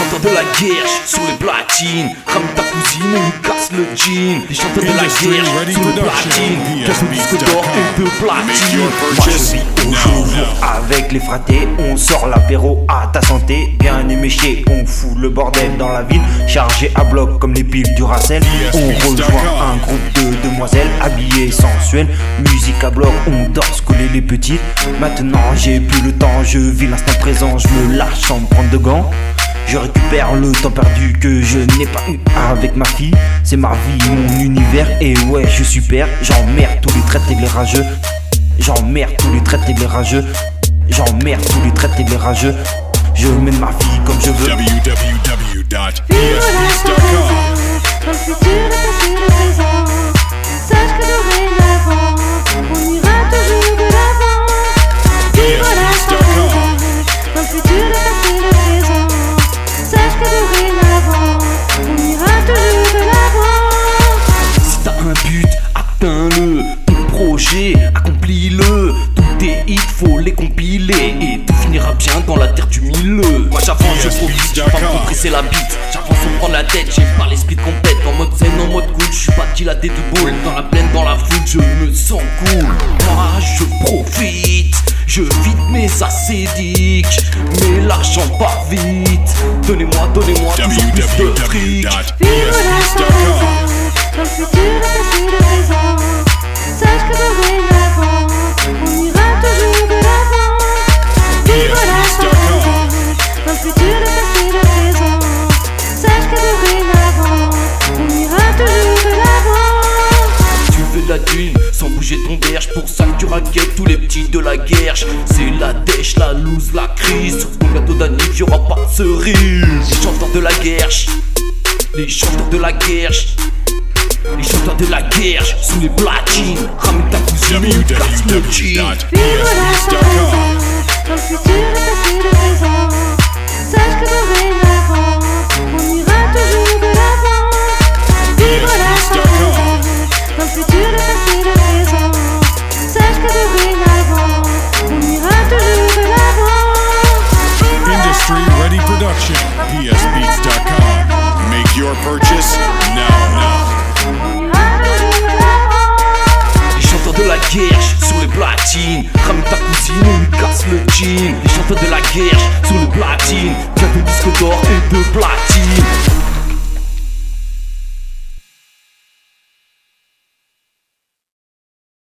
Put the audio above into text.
de la guerre sur les platines. Rame ta cousine et lui casse le jean. Les chanteurs de la guerre sur les platines. Casse le disque d'or et de platine. Moi je vis au jour avec les fratés. On sort l'apéro à ta santé. Bien éméché, on fout le bordel dans la ville. Chargé à bloc comme les piles du Racel. On rejoint un groupe de demoiselles habillées sensuelles. Musique à bloc, on danse coller les petites. Maintenant j'ai plus le temps, je vis l'instant présent. Je me lâche sans me prendre de gants. Je récupère le temps perdu que je n'ai pas eu avec ma fille. C'est ma vie, mon univers, et ouais, je suis père. J'emmerde tous les traités les rageux. J'emmerde tous les traités les rageux. J'emmerde tous les traités les rageux. Je mène ma vie comme je veux. Un but, atteins-le. Ton projet, accomplis-le. Tous tes hits, faut les compiler. Et tout finira bien dans la terre du milieu. Moi j'avance, je profite, j'ai pas me compresser la bite. J'avance sans prendre la tête, j'ai pas l'esprit de compète. En mode zen, en mode cool, je suis pas dilaté de boule. Dans la plaine, dans la foule, je me sens cool. Moi je profite. Je vide mes acédiques, mais l'argent part vite. Donnez-moi, donnez-moi toujours plus de fric. Pour ça que tu raquettes tous les petits de la guerre C'est la dèche, la loose, la crise. Sur ton gâteau d'anniv y'aura pas de cerise. Les chanteurs de la guerre Les chanteurs de la guerre les chanteurs de la guerre sous les platines. Ramène ta cousine et casse le jean. Vivre la Dans le futur, platines Ramène ta cousine et lui casse le jean. Les chanteurs de la guerre sur les platines Gâteau disque d'or et de platine